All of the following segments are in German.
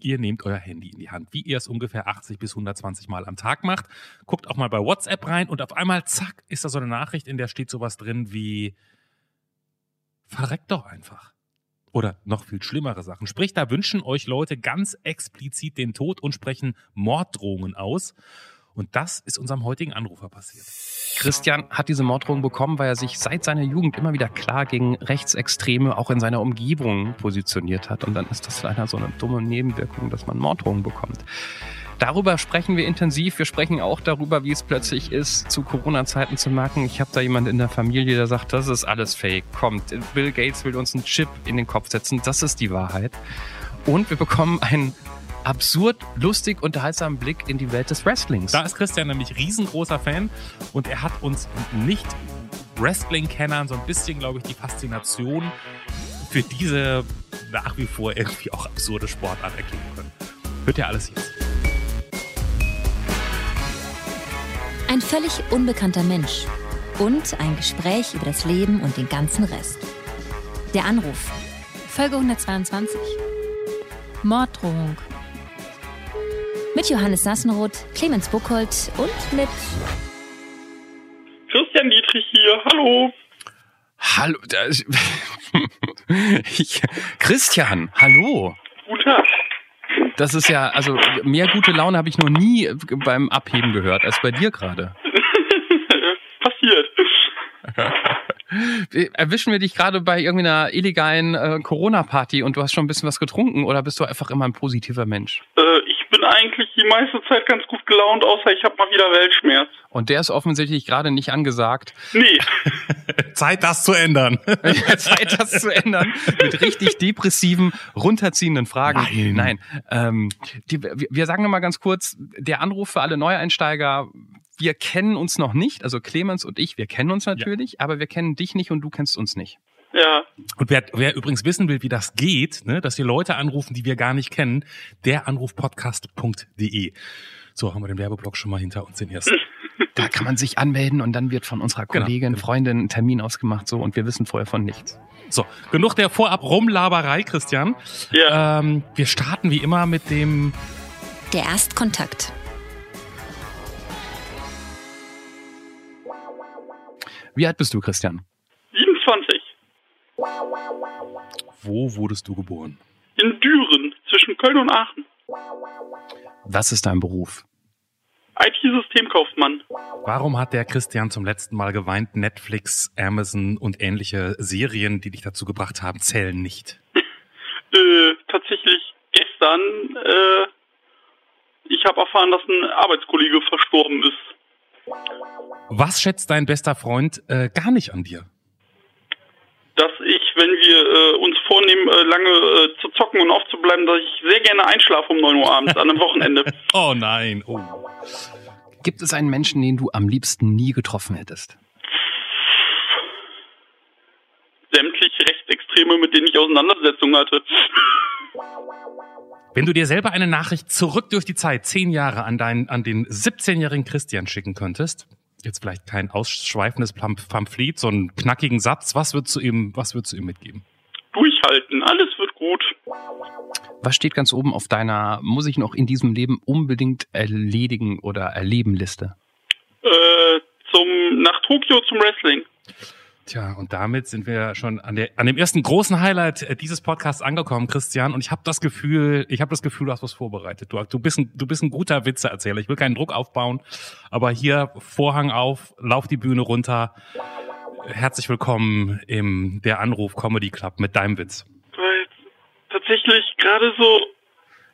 Ihr nehmt euer Handy in die Hand, wie ihr es ungefähr 80 bis 120 Mal am Tag macht. Guckt auch mal bei WhatsApp rein und auf einmal, zack, ist da so eine Nachricht, in der steht sowas drin wie, verreckt doch einfach. Oder noch viel schlimmere Sachen. Sprich, da wünschen euch Leute ganz explizit den Tod und sprechen Morddrohungen aus. Und das ist unserem heutigen Anrufer passiert. Christian hat diese Morddrohung bekommen, weil er sich seit seiner Jugend immer wieder klar gegen Rechtsextreme auch in seiner Umgebung positioniert hat. Und dann ist das leider so eine dumme Nebenwirkung, dass man Morddrohungen bekommt. Darüber sprechen wir intensiv. Wir sprechen auch darüber, wie es plötzlich ist, zu Corona-Zeiten zu merken, ich habe da jemand in der Familie, der sagt, das ist alles fake. Kommt, Bill Gates will uns einen Chip in den Kopf setzen. Das ist die Wahrheit. Und wir bekommen einen absurd, lustig, unterhaltsamen Blick in die Welt des Wrestlings. Da ist Christian nämlich riesengroßer Fan und er hat uns nicht Wrestling-Kennern so ein bisschen, glaube ich, die Faszination für diese nach wie vor irgendwie auch absurde Sportart erklären können. Hört ihr alles jetzt? Ein völlig unbekannter Mensch und ein Gespräch über das Leben und den ganzen Rest. Der Anruf. Folge 122. Morddrohung. Mit Johannes Sassenroth, Clemens Buchholz und mit Christian Dietrich hier. Hallo. Hallo. Ich, Christian, hallo. Guten Tag. Das ist ja, also mehr gute Laune habe ich noch nie beim Abheben gehört als bei dir gerade. Passiert. Erwischen wir dich gerade bei irgendeiner illegalen äh, Corona-Party und du hast schon ein bisschen was getrunken oder bist du einfach immer ein positiver Mensch? Eigentlich die meiste Zeit ganz gut gelaunt, außer ich habe mal wieder Weltschmerz. Und der ist offensichtlich gerade nicht angesagt. Nee, Zeit, das zu ändern. Zeit, das zu ändern. Mit richtig depressiven, runterziehenden Fragen. Nein. Nein. Ähm, die, wir, wir sagen nochmal ganz kurz, der Anruf für alle Neueinsteiger, wir kennen uns noch nicht, also Clemens und ich, wir kennen uns natürlich, aber wir kennen dich nicht und du kennst uns nicht. Ja. Und wer, wer übrigens wissen will, wie das geht, ne, dass wir Leute anrufen, die wir gar nicht kennen, der Anrufpodcast.de. So haben wir den Werbeblock schon mal hinter uns den ersten. Da kann man sich anmelden und dann wird von unserer Genau. Kollegin, Freundin ein Termin ausgemacht so und wir wissen vorher von nichts. So, genug der vorab Rumlaberei, Christian. Ja. Ähm, wir starten wie immer mit dem der Erstkontakt. Wie alt bist du, Christian? 27. Wo wurdest du geboren? In Düren, zwischen Köln und Aachen. Was ist dein Beruf? IT-Systemkaufmann. Warum hat der Christian zum letzten Mal geweint? Netflix, Amazon und ähnliche Serien, die dich dazu gebracht haben, zählen nicht. Äh, tatsächlich gestern, äh, ich habe erfahren, dass ein Arbeitskollege verstorben ist. Was schätzt dein bester Freund äh, gar nicht an dir? Dass ich, wenn wir äh, uns vornehmen, äh, lange äh, zu zocken und aufzubleiben, dass ich sehr gerne einschlafe um 9 Uhr abends an einem Wochenende. Oh nein. Oh. Gibt es einen Menschen, den du am liebsten nie getroffen hättest? Sämtliche Rechtsextreme, mit denen ich Auseinandersetzungen hatte. Wenn du dir selber eine Nachricht zurück durch die Zeit, zehn Jahre an, deinen, an den 17-jährigen Christian schicken könntest, jetzt vielleicht kein ausschweifendes Pam- Pamphlet, so einen knackigen Satz, was würdest du ihm, was würdest du ihm mitgeben? Durchhalten, alles wird gut. Was steht ganz oben auf deiner muss ich noch in diesem Leben unbedingt erledigen oder erleben Liste? Äh, zum, nach Tokio zum Wrestling. Tja, und damit sind wir schon an, der, an dem ersten großen Highlight äh, dieses Podcasts angekommen, Christian. Und ich habe das Gefühl, ich habe das Gefühl, du hast was vorbereitet. Du, du, bist ein, du bist ein guter Witzeerzähler. Ich will keinen Druck aufbauen, aber hier Vorhang auf, lauf die Bühne runter. Herzlich willkommen im Der Anruf Comedy Club mit deinem Witz. Weil tatsächlich gerade so,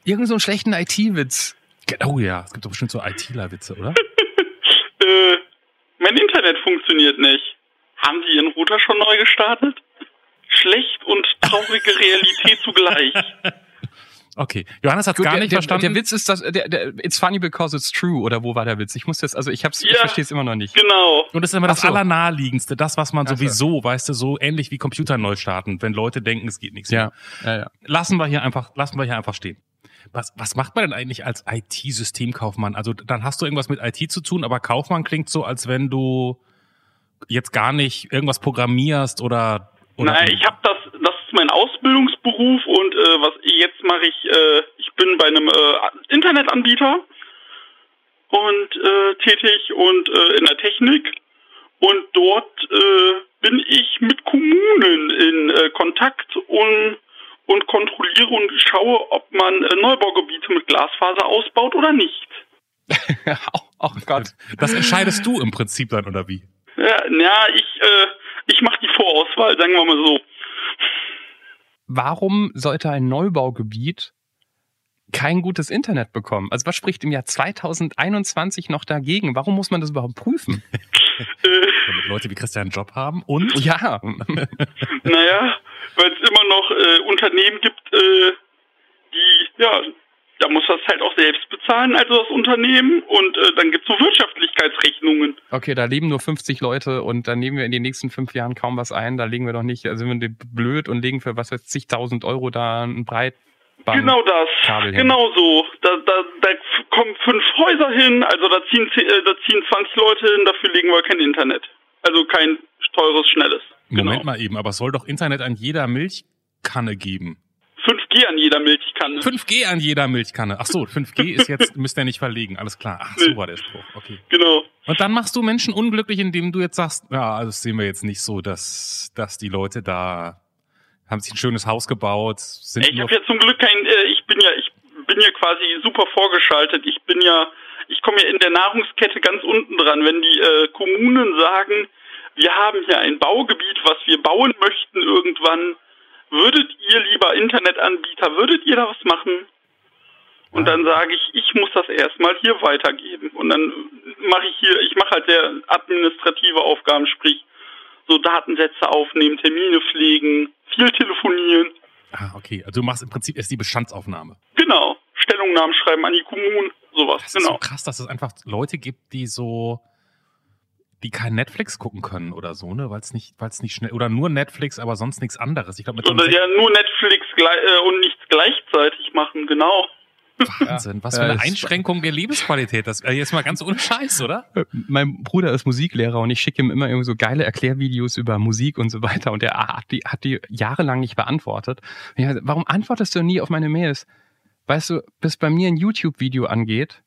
Irgend so einen schlechten IT-Witz. Oh ja, es gibt doch bestimmt so ITler-Witze, oder? äh, mein Internet funktioniert nicht. Haben Sie Ihren Router schon neu gestartet? Schlecht und traurige Realität zugleich. Okay, Johannes hat gar der, nicht der, verstanden. der Witz ist das, der, der, it's funny because it's true, oder wo war der Witz? Ich muss das, also ich hab's, ich Ja. verstehe es immer noch nicht. Genau. Und das ist immer das so. Allernaheliegendste, das, was man Ach so. sowieso, weißt du, so ähnlich wie Computer neu starten, wenn Leute denken, es geht nichts mehr. Ja, ja, ja. lassen wir hier einfach, lassen wir hier einfach stehen. Was, was macht man denn eigentlich als IT-Systemkaufmann? Also dann hast du irgendwas mit IT zu tun, aber Kaufmann klingt so, als wenn du jetzt gar nicht irgendwas programmierst oder. oder Nein, ich habe das, mein Ausbildungsberuf und äh, was jetzt mache ich, äh, ich bin bei einem äh, Internetanbieter und äh, tätig und äh, in der Technik und dort äh, bin ich mit Kommunen in Kontakt und, und kontrolliere und schaue, ob man Neubaugebiete mit Glasfaser ausbaut oder nicht. oh, Gott. Das entscheidest du im Prinzip dann, oder wie? Ja, ja ich, ich mache die Vorauswahl, sagen wir mal so. Warum sollte ein Neubaugebiet kein gutes Internet bekommen? Also was spricht im Jahr 2021 noch dagegen? Warum muss man das überhaupt prüfen? Damit Leute wie Christian einen Job haben und Ja, Naja, weil es immer noch äh, Unternehmen gibt, äh, die, ja, da muss das halt auch selbst bezahlen, also das Unternehmen. Und äh, dann gibt es so Wirtschaftlichkeitsrechnungen. okay, da leben nur 50 Leute und da nehmen wir in den nächsten fünf Jahren kaum was ein. Da legen wir doch nicht, also sind wir blöd und legen für was weiß zigtausend Euro da ein Breitband. Genau das. Kabel hin. Genau so. Da, da, da kommen fünf Häuser hin, also da ziehen, äh, da ziehen 20 Leute hin, dafür legen wir kein Internet. Also kein teures, schnelles. Moment genau. mal eben, aber es soll doch Internet an jeder Milchkanne geben. 5G an jeder Milchkanne. 5G an jeder Milchkanne. Ach so, 5G ist jetzt, müsst ihr nicht verlegen. Alles klar. Ach, so war der Spruch. Okay. Genau. Und dann machst du Menschen unglücklich, indem du jetzt sagst, ja, also das sehen wir jetzt nicht so, dass, dass die Leute da haben sich ein schönes Haus gebaut, sind Ich habe ja zum Glück kein, äh, ich bin ja, ich bin ja quasi super vorgeschaltet. Ich bin ja, ich komme ja in der Nahrungskette ganz unten dran. Wenn die äh, Kommunen sagen, wir haben hier ein Baugebiet, was wir bauen möchten irgendwann, würdet ihr lieber Internetanbieter, würdet ihr da was machen? Und dann sage ich, ich muss das erstmal hier weitergeben. Und dann mache ich hier, ich mache halt sehr administrative Aufgaben, sprich so Datensätze aufnehmen, Termine pflegen, viel telefonieren. Ah, okay. Also du machst im Prinzip erst die Bestandsaufnahme. Genau. Stellungnahmen schreiben an die Kommunen, sowas. Das ist genau. so krass, dass es einfach Leute gibt, die so, die kein Netflix gucken können oder so, ne, weil es nicht, weil es nicht schnell oder nur Netflix, aber sonst nichts anderes. Ich glaube, mit Oder ja nur Netflix äh, und nichts gleichzeitig machen, genau. Wahnsinn, was für eine Einschränkung der Lebensqualität. Das äh, jetzt mal ganz ohne Scheiß, oder? Mein Bruder ist Musiklehrer und ich schicke ihm immer irgendwie so geile Erklärvideos über Musik und so weiter und er hat die, hat die jahrelang nicht beantwortet. Dachte, warum antwortest du nie auf meine Mails? Weißt du, bis bei mir ein YouTube-Video angeht,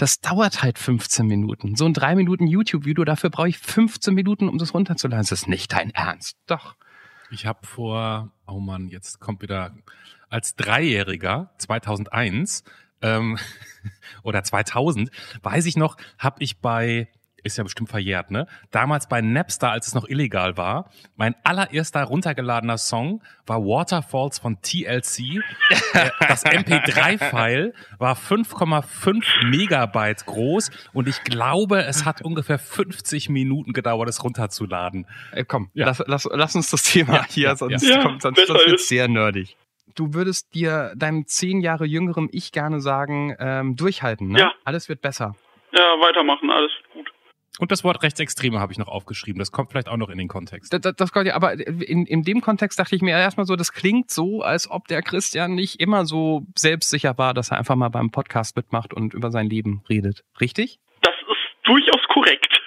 das dauert halt 15 Minuten. So ein 3 Minuten YouTube-Video, dafür brauche ich 15 Minuten, um das runterzuladen. Das ist nicht dein Ernst. Doch. Ich habe vor, oh Mann, jetzt kommt wieder als Dreijähriger 2001 ähm, oder 2000, weiß ich noch, habe ich bei ist ja bestimmt verjährt, ne? Damals bei Napster, als es noch illegal war, mein allererster runtergeladener Song war Waterfalls von TLC. Das MP3-File war 5,5 Megabyte groß und ich glaube, es hat ungefähr 50 Minuten gedauert, es runterzuladen. Äh, komm, Ja. lass, lass, lass uns das Thema Ja, hier, ja, sonst, ja. kommt, sonst, sonst wird's sehr nerdig. Du würdest dir deinem zehn Jahre jüngeren Ich gerne sagen, ähm, durchhalten, ne? Ja. Alles wird besser. Ja, weitermachen, alles. Und das Wort Rechtsextreme habe ich noch aufgeschrieben. Das kommt vielleicht auch noch in den Kontext. Das, das, das kommt ja, aber in, in dem Kontext dachte ich mir erstmal so, das klingt so, als ob der Christian nicht immer so selbstsicher war, dass er einfach mal beim Podcast mitmacht und über sein Leben redet. Richtig? Das ist durchaus korrekt.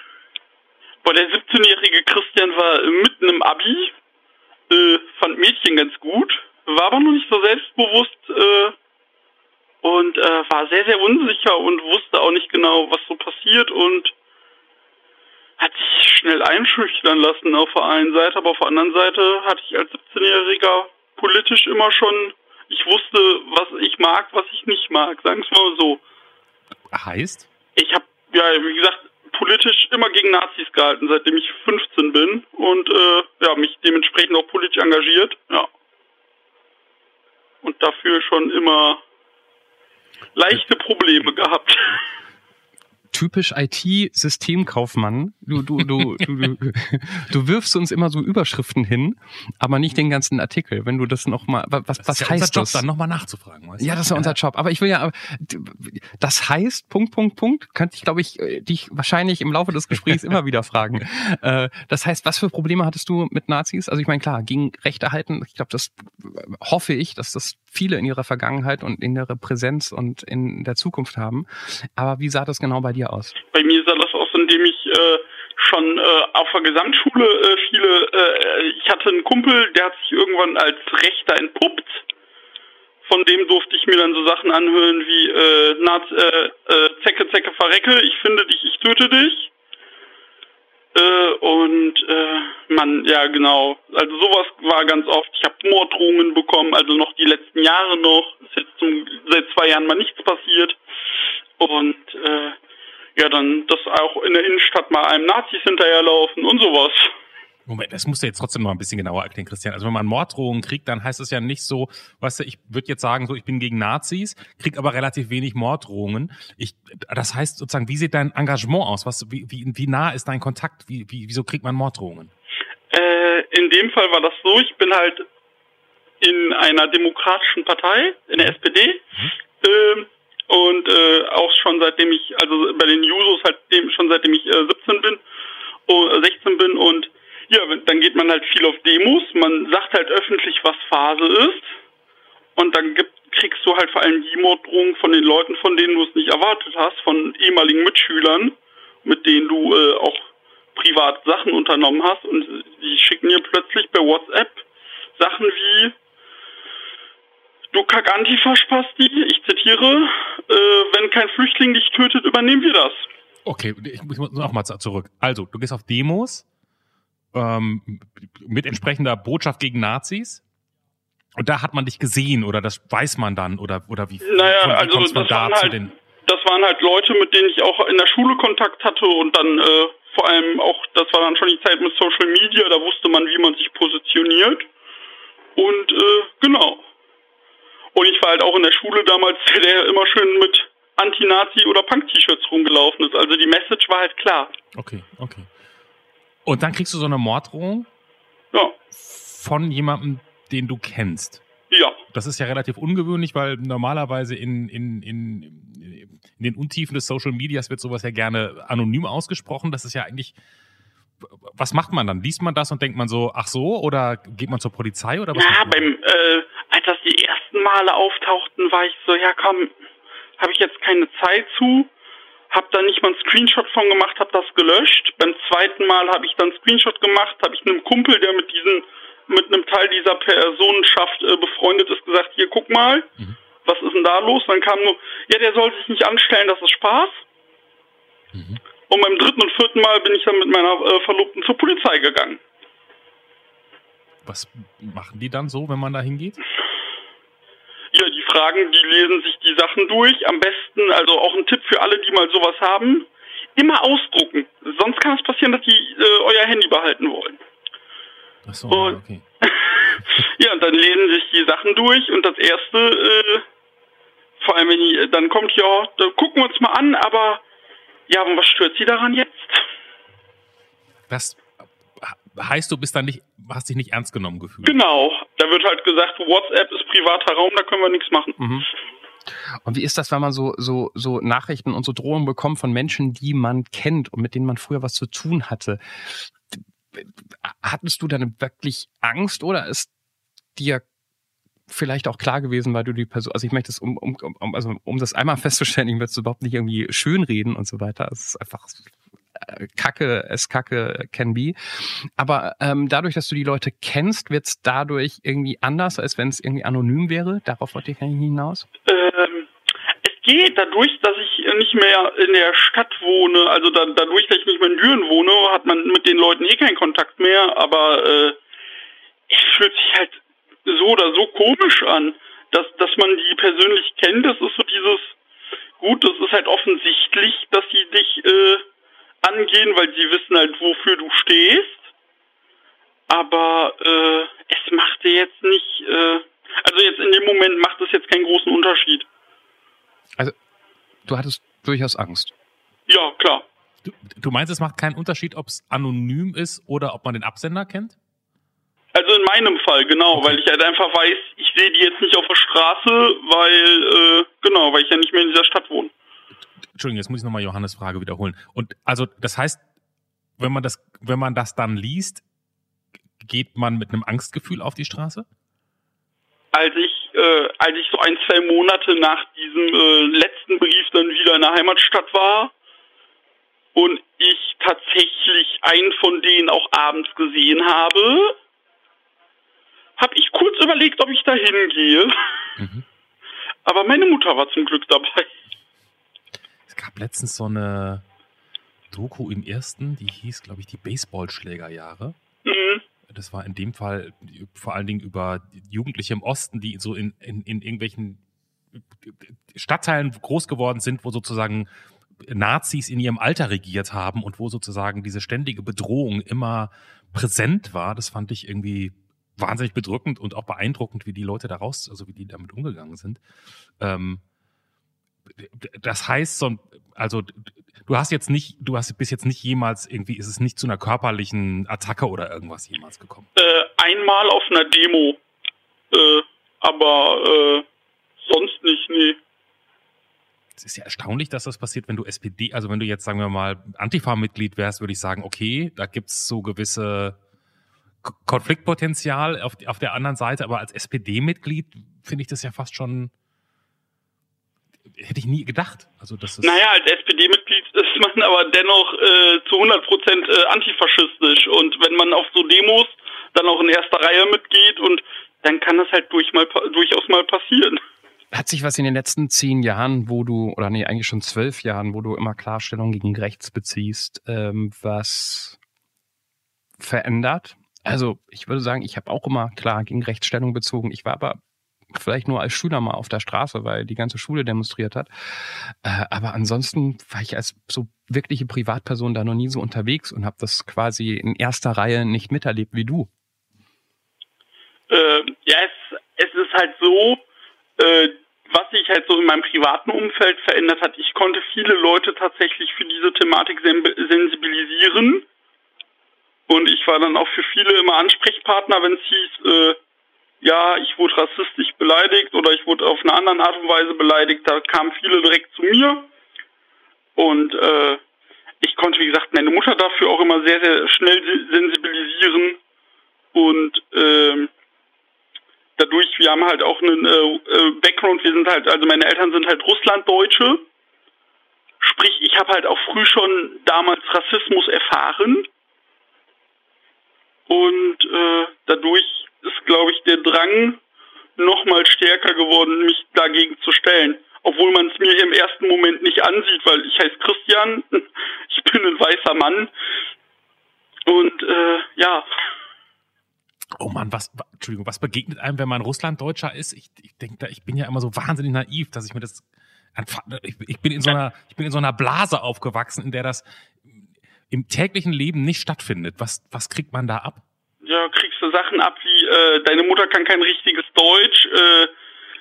Weil der 17-jährige Christian war mitten im Abi, äh, fand Mädchen ganz gut, war aber noch nicht so selbstbewusst äh, und äh, war sehr, sehr unsicher und wusste auch nicht genau, was so passiert und hat sich schnell einschüchtern lassen auf der einen Seite, aber auf der anderen Seite hatte ich als 17-Jähriger politisch immer schon, ich wusste, was ich mag, was ich nicht mag, sagen wir mal so. Heißt? Ich habe, ja, wie gesagt, politisch immer gegen Nazis gehalten, seitdem ich 15 bin und äh, ja, mich dementsprechend auch politisch engagiert, ja. Und dafür schon immer leichte Probleme gehabt. Typisch IT-Systemkaufmann. Du, du, du, du, du, wirfst uns immer so Überschriften hin, aber nicht den ganzen Artikel. Wenn du das nochmal, was, was Das ist ja heißt unser Job, das? dann nochmal nachzufragen. Weißt du? Ja, das ist ja unser Job. Aber ich will ja, das heißt, Punkt, Punkt, Punkt, könnte ich, glaube ich, äh, dich wahrscheinlich im Laufe des Gesprächs immer wieder fragen. Äh, Das heißt, was für Probleme hattest du mit Nazis? Also ich meine, klar, gegen Rechte halten, ich glaube, das äh, hoffe ich, dass das viele in ihrer Vergangenheit und in ihrer Präsenz und in der Zukunft haben. Aber wie sah das genau bei dir aus? Bei mir sah das aus, indem ich äh, schon äh, auf der Gesamtschule äh, viele, äh, ich hatte einen Kumpel, der hat sich irgendwann als Rechter entpuppt, von dem durfte ich mir dann so Sachen anhören wie äh, Naz, äh, äh, Zecke, Zecke, verrecke, ich finde dich, ich töte dich. Äh, und äh, man, ja genau, also sowas war ganz oft. Ich habe Morddrohungen bekommen, also noch die letzten Jahre noch. Ist jetzt zum, seit zwei Jahren mal nichts passiert. Und äh, ja, dann, dass auch in der Innenstadt mal einem Nazis hinterherlaufen und sowas. Moment, das musst du jetzt trotzdem noch ein bisschen genauer erklären, Christian. Also wenn man Morddrohungen kriegt, dann heißt es ja nicht so, weißt du, ich würde jetzt sagen, so ich bin gegen Nazis, krieg aber relativ wenig Morddrohungen. Ich, das heißt sozusagen, wie sieht dein Engagement aus? Was, wie, wie, wie nah ist dein Kontakt? Wie, wie, wieso kriegt man Morddrohungen? Äh, in dem Fall war das so, ich bin halt in einer demokratischen Partei, in der SPD, mhm. ähm, und äh, auch schon seitdem ich, also bei den Jusos halt dem, schon seitdem ich äh, 17 bin, uh, 16 bin und ja, dann geht man halt viel auf Demos, man sagt halt öffentlich, was Phase ist. Und dann gibt, kriegst du halt vor allem die Morddrohungen von den Leuten, von denen du es nicht erwartet hast, von ehemaligen Mitschülern, mit denen du äh, auch privat Sachen unternommen hast. Und die schicken dir plötzlich bei WhatsApp Sachen wie Du Kack-Antifa-Spasti, ich zitiere, äh, wenn kein Flüchtling dich tötet, übernehmen wir das. Okay, ich muss noch mal zurück. Also, du gehst auf Demos ähm, mit entsprechender Botschaft gegen Nazis und da hat man dich gesehen oder das weiß man dann oder oder wie? Naja, wie also das da waren, halt, das waren halt Leute, mit denen ich auch in der Schule Kontakt hatte und dann äh, vor allem auch, das war dann schon die Zeit mit Social Media, da wusste man, wie man sich positioniert und äh, genau. Und ich war halt auch in der Schule damals, der immer schön mit Anti-Nazi oder Punk-T-Shirts rumgelaufen ist. Also die Message war halt klar. Okay, okay. Und dann kriegst du so eine Morddrohung? Ja. Von jemandem, den du kennst? Ja. Das ist ja relativ ungewöhnlich, weil normalerweise in, in, in, in den Untiefen des Social Medias wird sowas ja gerne anonym ausgesprochen. Das ist ja eigentlich was macht man dann? Liest man das und denkt man so, ach so, oder geht man zur Polizei oder was? Ja, beim, äh, als das die Male auftauchten, war ich so, ja komm, habe ich jetzt keine Zeit zu, habe da nicht mal einen Screenshot von gemacht, habe das gelöscht. Beim zweiten Mal habe ich dann einen Screenshot gemacht, habe ich einem Kumpel, der mit diesen, mit einem Teil dieser Personenschaft äh, befreundet ist, gesagt, hier guck mal, mhm. was ist denn da los? Dann kam nur, ja, der soll sich nicht anstellen, das ist Spaß. Mhm. Und beim dritten und vierten Mal bin ich dann mit meiner äh, Verlobten zur Polizei gegangen. Was machen die dann so, wenn man da hingeht? Ja, die fragen, die lesen sich die Sachen durch. Am besten, also auch ein Tipp für alle, die mal sowas haben, immer ausdrucken. Sonst kann es passieren, dass die äh, euer Handy behalten wollen. Ach so, und, okay. ja, und dann lesen sich die Sachen durch und das erste, äh, vor allem wenn die, dann kommt ja, da gucken wir uns mal an, aber ja, und was stört Sie daran jetzt? Das heißt, du bist dann nicht, hast dich nicht ernst genommen gefühlt. Genau. Da wird halt gesagt, WhatsApp ist privater Raum, da können wir nichts machen. Mhm. Und wie ist das, wenn man so, so, so Nachrichten und so Drohungen bekommt von Menschen, die man kennt und mit denen man früher was zu tun hatte? Hattest du dann wirklich Angst oder ist dir vielleicht auch klar gewesen, weil du die Person, also ich möchte es, um, um, um, also um das einmal festzustellen, ich möchte es überhaupt nicht irgendwie schönreden und so weiter. Es ist einfach Kacke, es Kacke can be. Aber ähm, dadurch, dass du die Leute kennst, wird es dadurch irgendwie anders, als wenn es irgendwie anonym wäre? Darauf wollte ich eigentlich hinaus. Ähm, es geht dadurch, dass ich nicht mehr in der Stadt wohne, also da, dadurch, dass ich nicht mehr in Düren wohne, hat man mit den Leuten eh keinen Kontakt mehr, aber äh, es fühlt sich halt so oder so komisch an, dass, dass man die persönlich kennt. Das ist so dieses, gut, das ist halt offensichtlich, dass sie dich äh, angehen, weil sie wissen halt, wofür du stehst. Aber äh, es macht dir jetzt nicht, äh, also jetzt in dem Moment macht es jetzt keinen großen Unterschied. Also, du hattest durchaus Angst. Ja, klar. Du, du meinst, es macht keinen Unterschied, ob es anonym ist oder ob man den Absender kennt? Also in meinem Fall, genau, okay. weil ich halt einfach weiß, ich sehe die jetzt nicht auf der Straße, weil, äh, genau, weil ich ja nicht mehr in dieser Stadt wohne. Entschuldigung, jetzt muss ich nochmal Johannes Frage wiederholen. Und also das heißt, wenn man das, wenn man das dann liest, geht man mit einem Angstgefühl auf die Straße? Als ich, äh, als ich so ein, zwei Monate nach diesem äh, letzten Brief dann wieder in der Heimatstadt war und ich tatsächlich einen von denen auch abends gesehen habe, habe ich kurz überlegt, ob ich da hingehe. Mhm. Aber meine Mutter war zum Glück dabei. Gab letztens so eine Doku im ersten, die hieß, glaube ich, die Baseballschlägerjahre. Mhm. Das war in dem Fall vor allen Dingen über Jugendliche im Osten, die so in, in, in irgendwelchen Stadtteilen groß geworden sind, wo sozusagen Nazis in ihrem Alter regiert haben und wo sozusagen diese ständige Bedrohung immer präsent war. Das fand ich irgendwie wahnsinnig bedrückend und auch beeindruckend, wie die Leute daraus, also wie die damit umgegangen sind. Ähm, das heißt, so, also du hast jetzt nicht, du hast bis jetzt nicht jemals irgendwie, ist es nicht zu einer körperlichen Attacke oder irgendwas jemals gekommen? Äh, einmal auf einer Demo, äh, aber äh, sonst nicht, nee. Es ist ja erstaunlich, dass das passiert, wenn du SPD, also wenn du jetzt, sagen wir mal, Antifa-Mitglied wärst, würde ich sagen, okay, da gibt's so gewisse Konfliktpotenzial auf, auf der anderen Seite, aber als SPD-Mitglied finde ich das ja fast schon, hätte ich nie gedacht. Also das ist Naja, als SPD-Mitglied ist man aber dennoch äh, zu 100 Prozent äh, antifaschistisch und wenn man auf so Demos dann auch in erster Reihe mitgeht und dann kann das halt durch mal, durchaus mal passieren. Hat sich was in den letzten zehn Jahren, wo du, oder nee, eigentlich schon zwölf Jahren, wo du immer Klarstellung gegen rechts beziehst, ähm, was verändert? Also ich würde sagen, ich habe auch immer klar gegen Rechtsstellung bezogen. Ich war aber vielleicht nur als Schüler mal auf der Straße, weil die ganze Schule demonstriert hat. Äh, aber ansonsten war ich als so wirkliche Privatperson da noch nie so unterwegs und habe das quasi in erster Reihe nicht miterlebt wie du. Äh, ja, es, es ist halt so, äh, was sich halt so in meinem privaten Umfeld verändert hat, ich konnte viele Leute tatsächlich für diese Thematik sensibilisieren. Und ich war dann auch für viele immer Ansprechpartner, wenn es hieß, äh, ja, ich wurde rassistisch beleidigt oder ich wurde auf eine andere Art und Weise beleidigt. Da kamen viele direkt zu mir. Und äh, ich konnte, wie gesagt, meine Mutter dafür auch immer sehr, sehr schnell sensibilisieren. Und ähm, dadurch, wir haben halt auch einen äh, Background, wir sind halt, also meine Eltern sind halt Russlanddeutsche. Sprich, ich habe halt auch früh schon damals Rassismus erfahren. Und äh, dadurch ist, glaube ich, der Drang noch mal stärker geworden, mich dagegen zu stellen. Obwohl man es mir im ersten Moment nicht ansieht, weil ich heiße Christian, ich bin ein weißer Mann. Und äh, ja, Oh Mann, was, Entschuldigung, was begegnet einem, wenn man Russlanddeutscher ist? Ich, ich denke ich bin ja immer so wahnsinnig naiv, dass ich mir das, ich bin in so einer, ich bin in so einer Blase aufgewachsen, in der das im täglichen Leben nicht stattfindet. Was, was kriegt man da ab? Ja, kriegst du Sachen ab wie, äh, deine Mutter kann kein richtiges Deutsch, äh,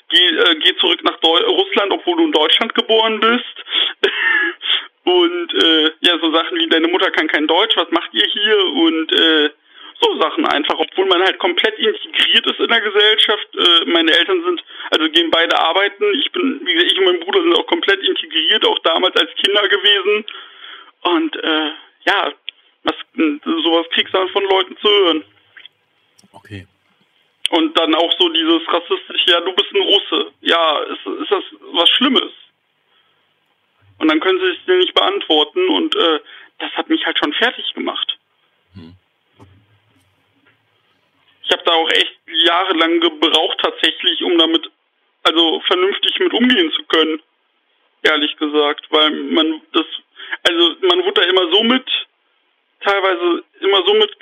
geh, äh, geh zurück nach Deu Russland, obwohl du in Deutschland geboren bist. und äh, ja, so Sachen wie, deine Mutter kann kein Deutsch, was macht ihr hier? Und äh, so Sachen einfach, obwohl man halt komplett integriert ist in der Gesellschaft. Äh, meine Eltern sind, also gehen beide arbeiten. Ich bin, wie gesagt, ich und mein Bruder sind auch komplett integriert, auch damals als Kinder gewesen. Und äh, ja, was, sowas kriegst du dann von Leuten zu hören. Okay. Und dann auch so dieses rassistische, ja, du bist ein Russe. Ja, ist, ist das was Schlimmes? Und dann können sie es dir nicht beantworten und äh, das hat mich halt schon fertig gemacht. Hm. Ich habe da auch echt jahrelang gebraucht tatsächlich, um damit also vernünftig mit umgehen zu können. Ehrlich gesagt, weil man das also man wurde da immer so mit teilweise immer so mit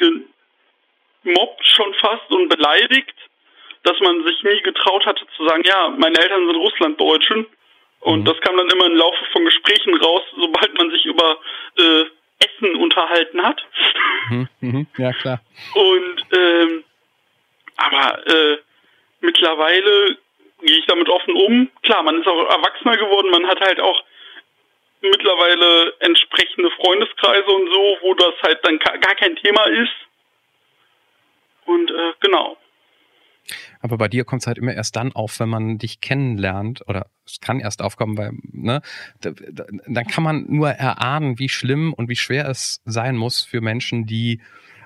gemobbt schon fast und beleidigt, dass man sich nie getraut hatte zu sagen, ja, meine Eltern sind Russlanddeutschen. Und mhm. das kam dann immer im Laufe von Gesprächen raus, sobald man sich über äh, Essen unterhalten hat. Mhm, mhm, ja, klar. Und ähm, aber äh, mittlerweile gehe ich damit offen um. Klar, man ist auch erwachsener geworden, man hat halt auch mittlerweile entsprechende Freundeskreise und so, wo das halt dann gar kein Thema ist. Und äh, genau. Aber bei dir kommt es halt immer erst dann auf, wenn man dich kennenlernt, oder es kann erst aufkommen, weil, ne, da, da, dann kann man nur erahnen, wie schlimm und wie schwer es sein muss für Menschen, die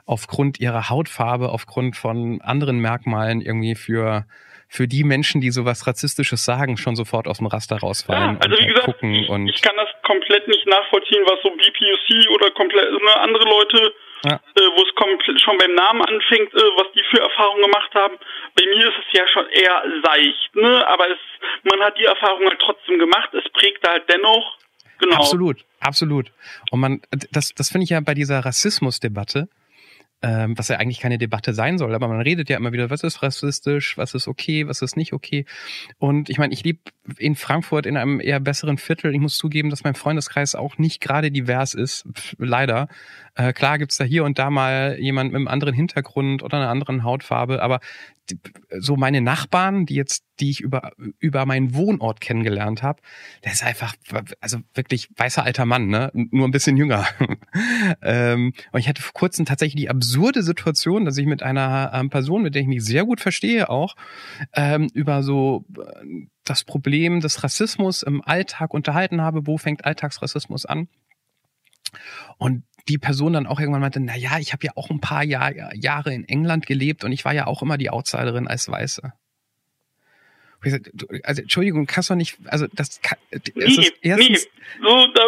aufgrund ihrer Hautfarbe, aufgrund von anderen Merkmalen irgendwie für für die Menschen, die sowas Rassistisches sagen, schon sofort aus dem Raster rausfallen. Ja, also wie gesagt, ich, ich, kann das komplett nicht nachvollziehen, was so BPUC oder komplett ne, andere Leute ja. äh, wo es schon beim Namen anfängt, äh, was die für Erfahrungen gemacht haben. Bei mir ist es ja schon eher seicht, ne? Aber es, man hat die Erfahrung halt trotzdem gemacht, es prägt halt dennoch. Genau. Absolut, absolut. Und man, das, das finde ich ja bei dieser Rassismusdebatte, ähm, was ja eigentlich keine Debatte sein soll, aber man redet ja immer wieder, was ist rassistisch, was ist okay, was ist nicht okay. Und ich meine, ich lebe in Frankfurt in einem eher besseren Viertel. Ich muss zugeben, dass mein Freundeskreis auch nicht gerade divers ist, Pff, leider. Äh, klar gibt's da hier und da mal jemand mit einem anderen Hintergrund oder einer anderen Hautfarbe, aber so meine Nachbarn, die jetzt, die ich über über meinen Wohnort kennengelernt habe, der ist einfach, also wirklich weißer alter Mann, ne, nur ein bisschen jünger. ähm, und ich hatte vor kurzem tatsächlich die absurde Situation, dass ich mit einer ähm, Person, mit der ich mich sehr gut verstehe, auch ähm, über so äh, das Problem des Rassismus im Alltag unterhalten habe. Wo fängt Alltagsrassismus an? Und die Person dann auch irgendwann meinte, na ja, ich habe ja auch ein paar Jahr, Jahre in England gelebt und ich war ja auch immer die Outsiderin als Weiße. Also Entschuldigung, kannst du nicht, also das kann, nee, nee, so, da,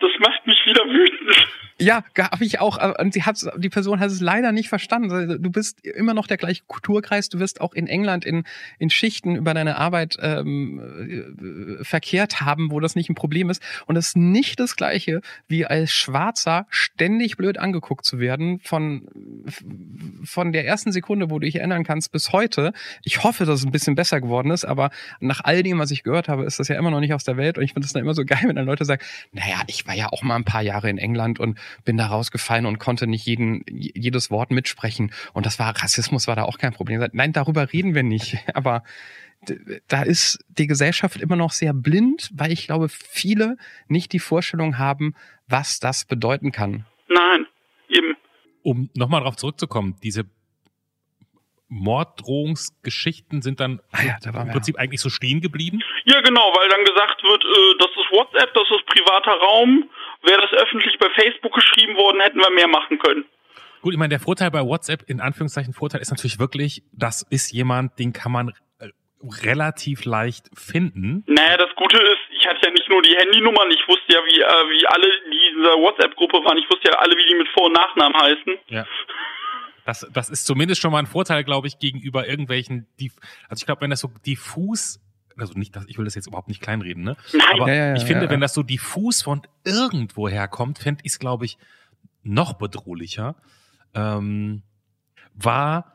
das macht mich wieder wütend. Ja, habe ich auch. Äh, und sie hat, die Person hat es leider nicht verstanden. Du bist immer noch der gleiche Kulturkreis. Du wirst auch in England in, in Schichten über deine Arbeit ähm, äh, verkehrt haben, wo das nicht ein Problem ist. Und es ist nicht das Gleiche, wie als Schwarzer ständig blöd angeguckt zu werden von, von der ersten Sekunde, wo du dich erinnern kannst, bis heute. Ich hoffe, dass es ein bisschen besser geworden ist, aber nach all dem, was ich gehört habe, ist das ja immer noch nicht aus der Welt. Und ich finde es dann immer so geil, wenn dann Leute sagen, naja, ich war ja auch mal ein paar Jahre in England und bin da rausgefallen und konnte nicht jeden, jedes Wort mitsprechen. Und das war, Rassismus war da auch kein Problem. Nein, darüber reden wir nicht. Aber da ist die Gesellschaft immer noch sehr blind, weil ich glaube, viele nicht die Vorstellung haben, was das bedeuten kann. Nein, eben. Um nochmal darauf zurückzukommen, diese Morddrohungsgeschichten sind dann ah ja, da im Prinzip ja. eigentlich so stehen geblieben? Ja, genau, weil dann gesagt wird, äh, das ist WhatsApp, das ist privater Raum Wäre das öffentlich bei Facebook geschrieben worden, hätten wir mehr machen können. Gut, ich meine, der Vorteil bei WhatsApp, in Anführungszeichen Vorteil, ist natürlich wirklich, das ist jemand, den kann man äh, relativ leicht finden. Naja, das Gute ist, ich hatte ja nicht nur die Handynummern, ich wusste ja, wie, äh, wie alle dieser WhatsApp-Gruppe waren, ich wusste ja alle, wie die mit Vor- und Nachnamen heißen. Ja. Das, das ist zumindest schon mal ein Vorteil, glaube ich, gegenüber irgendwelchen, also ich glaube, wenn das so diffus also nicht, dass ich will das jetzt überhaupt nicht kleinreden, ne? Nein. Aber ja, ja, ich finde, ja, wenn das so diffus von irgendwoher kommt, fände ich es, glaube ich, noch bedrohlicher. Ähm, war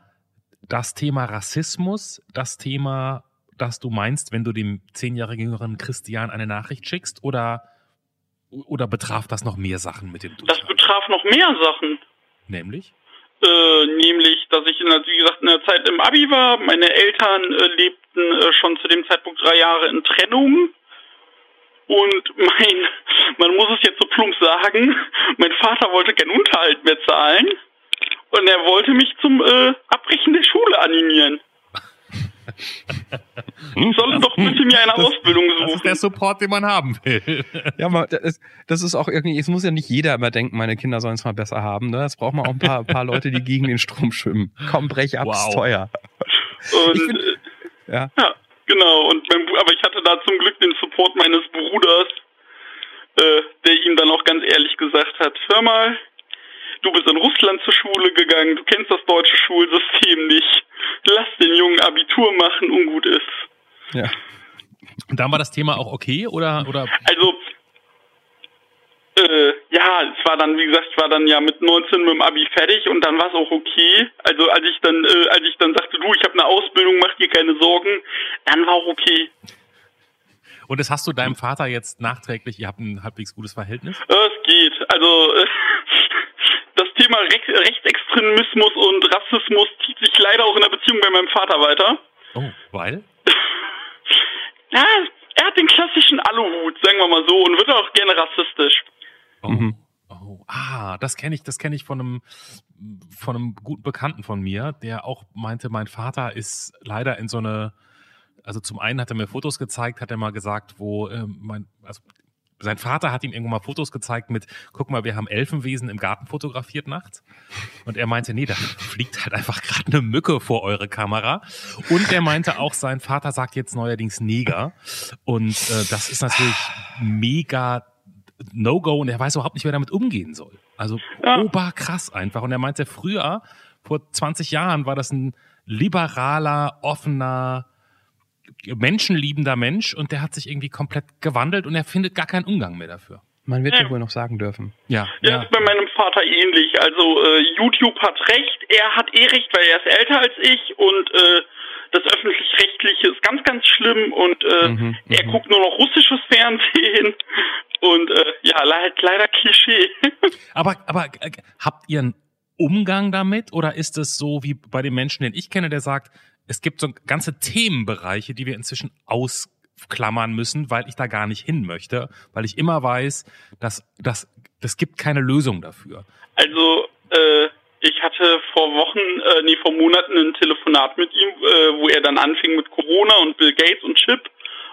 das Thema Rassismus das Thema, das du meinst, wenn du dem zehnjährigen jüngeren Christian eine Nachricht schickst, oder oder betraf das noch mehr Sachen mit dem du? Das betraf noch mehr Sachen. Nämlich? Äh, nämlich, dass ich, in der, wie gesagt, in der Zeit im Abi war. Meine Eltern äh, lebten äh, schon zu dem Zeitpunkt drei Jahre in Trennung. Und mein, man muss es jetzt so plump sagen, mein Vater wollte keinen Unterhalt mehr zahlen. Und er wollte mich zum äh, Abbrechen der Schule animieren. Ich soll doch bitte mir eine das, Ausbildung suchen. Das ist der Support, den man haben will. Ja, aber das, das ist auch irgendwie, es muss ja nicht jeder immer denken, meine Kinder sollen es mal besser haben. Ne? Das braucht man auch ein paar, paar Leute, die gegen den Strom schwimmen. Komm, brech ab, wow. ist teuer. Und, find, äh, ja. ja, genau. Und mein, aber ich hatte da zum Glück den Support meines Bruders, äh, der ihm dann auch ganz ehrlich gesagt hat, hör mal, du bist in Russland zur Schule gegangen, du kennst das deutsche Schulsystem nicht. Lass den Jungen Abitur machen, ungut ist. Ja. Und dann war das Thema auch okay oder oder? Also äh, ja, es war dann, wie gesagt, ich war dann ja mit 19 mit dem Abi fertig und dann war es auch okay. Also als ich dann, äh, als ich dann sagte, du, ich habe eine Ausbildung, mach dir keine Sorgen, dann war auch okay. Und das hast du deinem Vater jetzt nachträglich, ihr habt ein halbwegs gutes Verhältnis? Äh, es geht. Also äh, das Thema Re Rechtsextremismus und Rassismus zieht sich leider auch in der Beziehung bei meinem Vater weiter. Oh, weil? ja, er hat den klassischen Aluhut, sagen wir mal so, und wird auch gerne rassistisch. Oh. Mhm. Oh, ah, das kenne ich, das kenne ich von einem von einem guten Bekannten von mir, der auch meinte, mein Vater ist leider in so eine also zum einen hat er mir Fotos gezeigt, hat er mal gesagt, wo äh, mein also sein Vater hat ihm irgendwann mal Fotos gezeigt mit, guck mal, wir haben Elfenwesen im Garten fotografiert nachts. Und er meinte, nee, da fliegt halt einfach gerade eine Mücke vor eure Kamera. Und er meinte auch, sein Vater sagt jetzt neuerdings Neger. Und äh, das ist natürlich mega No-Go und er weiß überhaupt nicht, wer damit umgehen soll. Also Ja. oberkrass einfach. Und er meinte, früher, vor 20 Jahren, war das ein liberaler, offener, menschenliebender Mensch und der hat sich irgendwie komplett gewandelt und er findet gar keinen Umgang mehr dafür. Man wird Ja. ja wohl noch sagen dürfen. Ja, Ja, ja. ist bei meinem Vater ähnlich. Also äh, YouTube hat recht, er hat eh recht, weil er ist älter als ich und äh, das öffentlich-rechtliche ist ganz, ganz schlimm und äh, Mhm, er mhm. guckt nur noch russisches Fernsehen und äh, ja, le leider Klischee. Aber, aber äh, habt ihr einen Umgang damit oder ist es so wie bei den Menschen, den ich kenne, der sagt, es gibt so ganze Themenbereiche, die wir inzwischen ausklammern müssen, weil ich da gar nicht hin möchte, weil ich immer weiß, dass das das gibt keine Lösung dafür. Also, äh, ich hatte vor Wochen, äh, nee, vor Monaten ein Telefonat mit ihm, äh, wo er dann anfing mit Corona und Bill Gates und Chip,